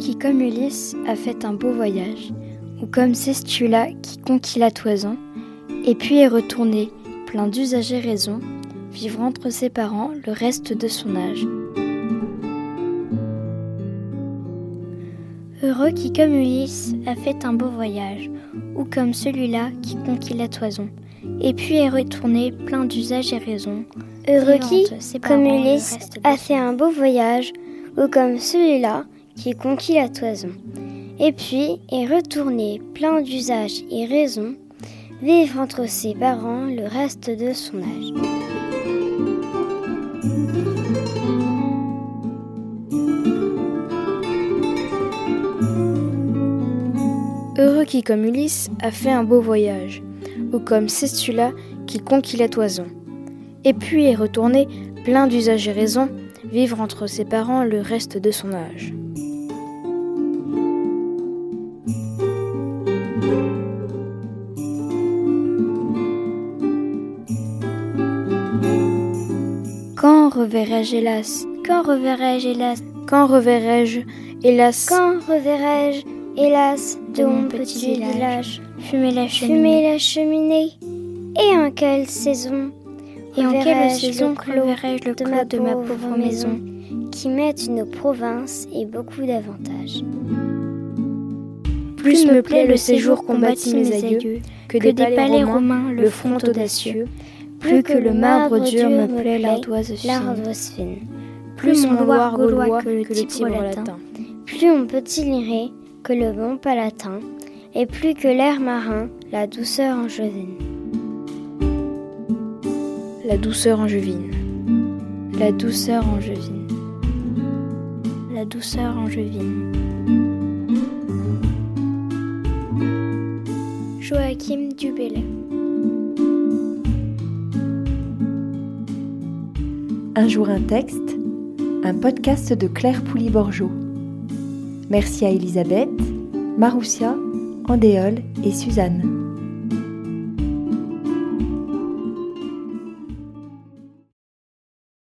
qui, comme Ulysse, a fait un beau voyage, ou comme Cestula qui conquit la toison, et puis est retourné, plein d'usage et raison, vivre entre ses parents le reste de son âge. Heureux qui, comme Ulysse, a fait un beau voyage, ou comme celui-là qui conquit la toison, et puis est retourné plein d'usage et raison. Heureux qui, comme Ulysse, a fait un beau voyage, ou comme celui-là qui conquit la toison, et puis est retourné plein d'usage et raison, vivre entre ses parents le reste de son âge. Heureux qui, comme Ulysse, a fait un beau voyage, ou comme Cestula qui conquit la toison, et puis est retourné, plein d'usage et raison, vivre entre ses parents le reste de son âge. Quand reverrai-je hélas? Quand reverrai-je hélas? Quand reverrai-je hélas? Quand reverrai-je hélas? De mon petit village. Fumer la cheminée. Fumer la cheminée. Et en quelle saison? Et en quelle saison reverrai-je le de ma de ma pauvre maison qui mettent une province et beaucoup d'avantages Plus me plaît le séjour qu'ont bâti mes aïeux, que des palais romains le front audacieux, plus que le marbre dur me plaît l'ardoise fine, plus mon Loire gaulois que le Tibre latin. Plus on peut tirer que le bon palatin, et plus que l'air marin, la douceur angevine. La douceur angevine, La douceur angevine La douceur angevine Joachim Dubélé Un jour un texte, un podcast de Claire Pouli-Borgeot. Merci à Elisabeth, Maroussia, Andéole et Suzanne.